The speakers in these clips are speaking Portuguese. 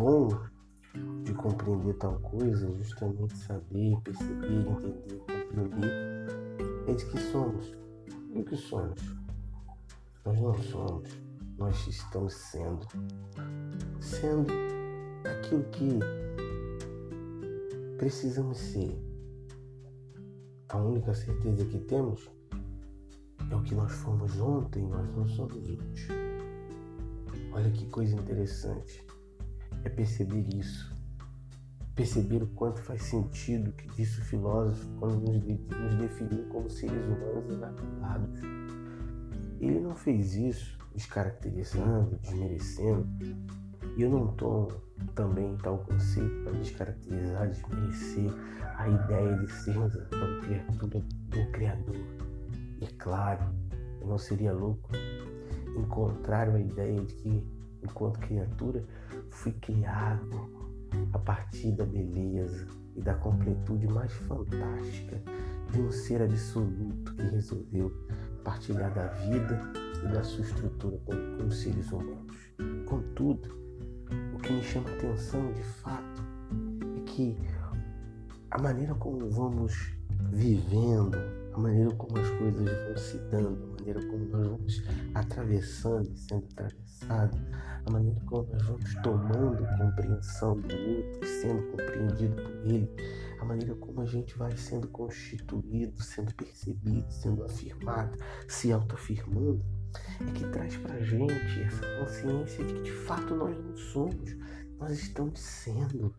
bom de compreender tal coisa é justamente saber, perceber, entender, compreender é de que somos. E o que somos? Nós não somos, nós estamos sendo. Sendo aquilo que precisamos ser. A única certeza que temos é o que nós fomos ontem, nós não somos hoje. Olha que coisa interessante. É perceber isso. Perceber o quanto faz sentido que disse o filósofo quando nos, nos definiu como seres humanos inacabados. Ele não fez isso descaracterizando, desmerecendo. E eu não tomo também tal conceito para descaracterizar, desmerecer a ideia de sermos a criatura do Criador. E é claro, eu não seria louco encontrar a ideia de que, enquanto criatura, fui criado a partir da beleza e da completude mais fantástica de um ser absoluto que resolveu partilhar da vida e da sua estrutura como, como seres humanos. Contudo, o que me chama atenção de fato é que a maneira como vamos vivendo, a maneira como as coisas vão se dando, a maneira como nós vamos atravessando e sendo atravessados, a maneira como nós vamos tomando compreensão do outro, sendo compreendido por ele, a maneira como a gente vai sendo constituído, sendo percebido, sendo afirmado, se autoafirmando, é que traz pra gente essa consciência de que de fato nós não somos, nós estamos sendo.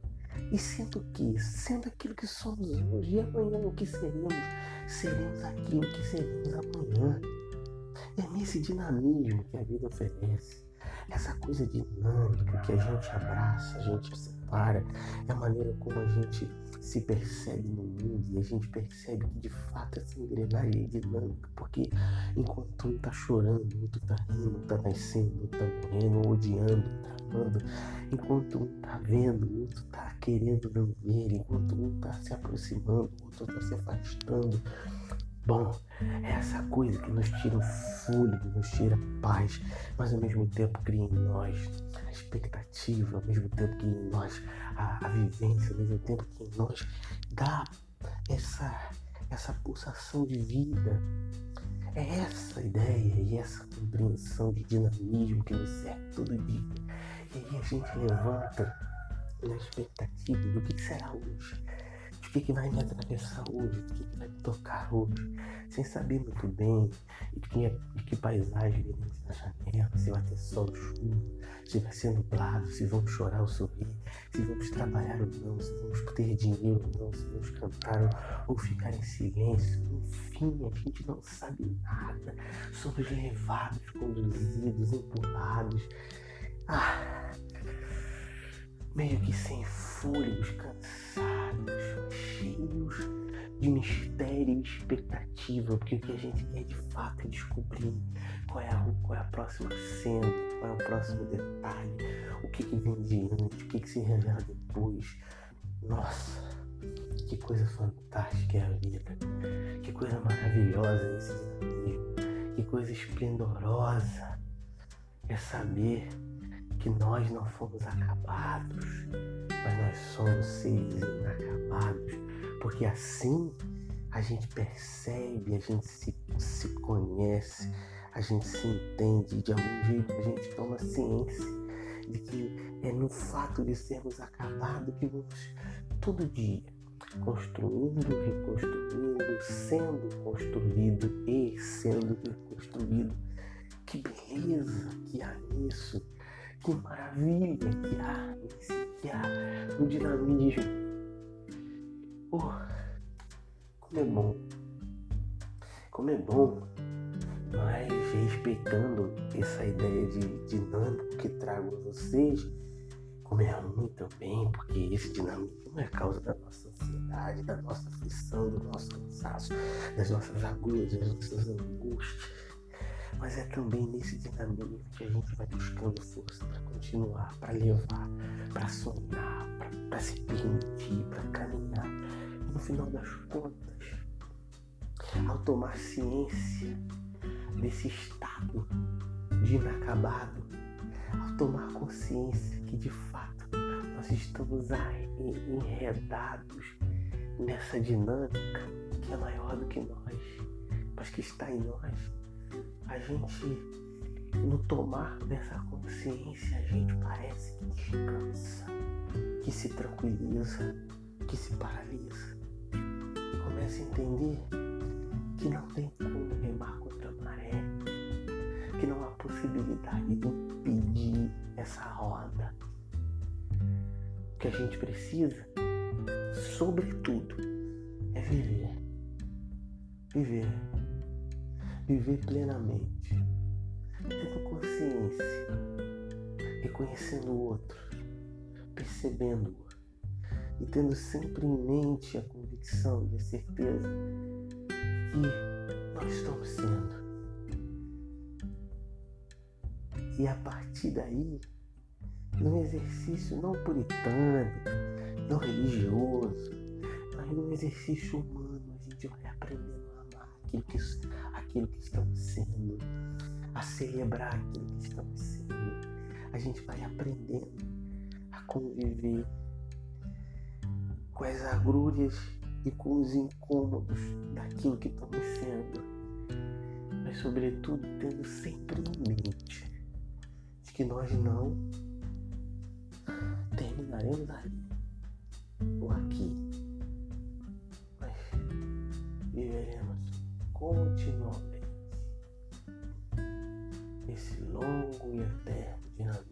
E sendo que? Sendo aquilo que somos hoje. E amanhã o que seremos? Seremos aquilo que seremos amanhã. É nesse dinamismo que a vida oferece. Essa coisa dinâmica que a gente abraça, a gente separa, é a maneira como a gente se percebe no mundo e a gente percebe que de fato essa engrenagem é dinâmica, porque enquanto um tá chorando, outro tá rindo, tá nascendo, tá morrendo, odiando, tá amando, enquanto um tá vendo, outro tá querendo não ver, enquanto um tá se aproximando, outro tá se afastando. Bom, é essa coisa que nos tira o fôlego, nos tira a paz, mas ao mesmo tempo cria em nós a expectativa, ao mesmo tempo que em nós a, a vivência, ao mesmo tempo que em nós dá essa, essa pulsação de vida. É essa ideia e essa compreensão de dinamismo que nos serve todo dia. E aí a gente levanta na expectativa do que será hoje o que, que vai me atravessar hoje, o que, que vai me tocar hoje, sem saber muito bem de que, de que paisagem na janela, se vai ter sol, chuva, se vai ser nublado, se vamos chorar ou sorrir, se vamos trabalhar ou não, se vamos ter dinheiro ou não, se vamos cantar ou ficar em silêncio. Enfim, a gente não sabe nada. Somos levados, conduzidos, empurrados. Ah, meio que sem fôlegos, cansados, cheios de mistério e expectativa, porque o que a gente quer de fato é descobrir qual é a, qual é a próxima cena, qual é o próximo detalhe, o que, que vem diante, o que, que se revela depois. Nossa, que coisa fantástica é a vida, que coisa maravilhosa esse dinamismo, que coisa esplendorosa é saber que nós não fomos acabados, mas nós somos seres inacabados, porque assim a gente percebe, a gente se, se conhece, a gente se entende, e de algum jeito a gente toma ciência de que é no fato de sermos acabados que vamos todo dia construindo, reconstruindo, sendo construído e sendo reconstruído. Que beleza que há nisso! Que maravilha que há que há no dinamismo. Oh, como é bom. Como é bom. Mas respeitando essa ideia de dinâmico que trago a vocês, como é ruim também, porque esse dinamismo é causa da nossa ansiedade, da nossa aflição, do nosso cansaço, das nossas agulhas, das nossas angústias mas é também nesse dinamismo que a gente vai buscando força para continuar, para levar, para sonhar, para se permitir, para final das contas, ao tomar ciência desse estado de inacabado, ao tomar consciência que de fato nós estamos enredados nessa dinâmica que é maior do que nós, mas que está em nós. A gente, no tomar dessa consciência, a gente parece que descansa, que se tranquiliza, que se paralisa. Começa a entender que não tem como remar contra a maré, que não há possibilidade de impedir essa roda. O que a gente precisa, sobretudo, é viver. Viver. Viver plenamente. Tendo consciência. Reconhecendo o outro. Percebendo-o. E tendo sempre em mente a convicção e a certeza que nós estamos sendo. E a partir daí, num exercício não puritano, não religioso, mas num exercício humano, a gente vai aprendendo a amar aquilo que, aquilo que estamos sendo, a celebrar aquilo que estamos sendo. A gente vai aprendendo a conviver com as agrúrias e com os incômodos daquilo que estamos sendo, mas sobretudo tendo sempre em mente de que nós não terminaremos ali ou aqui, mas viveremos continuamente esse longo e eterno dinamismo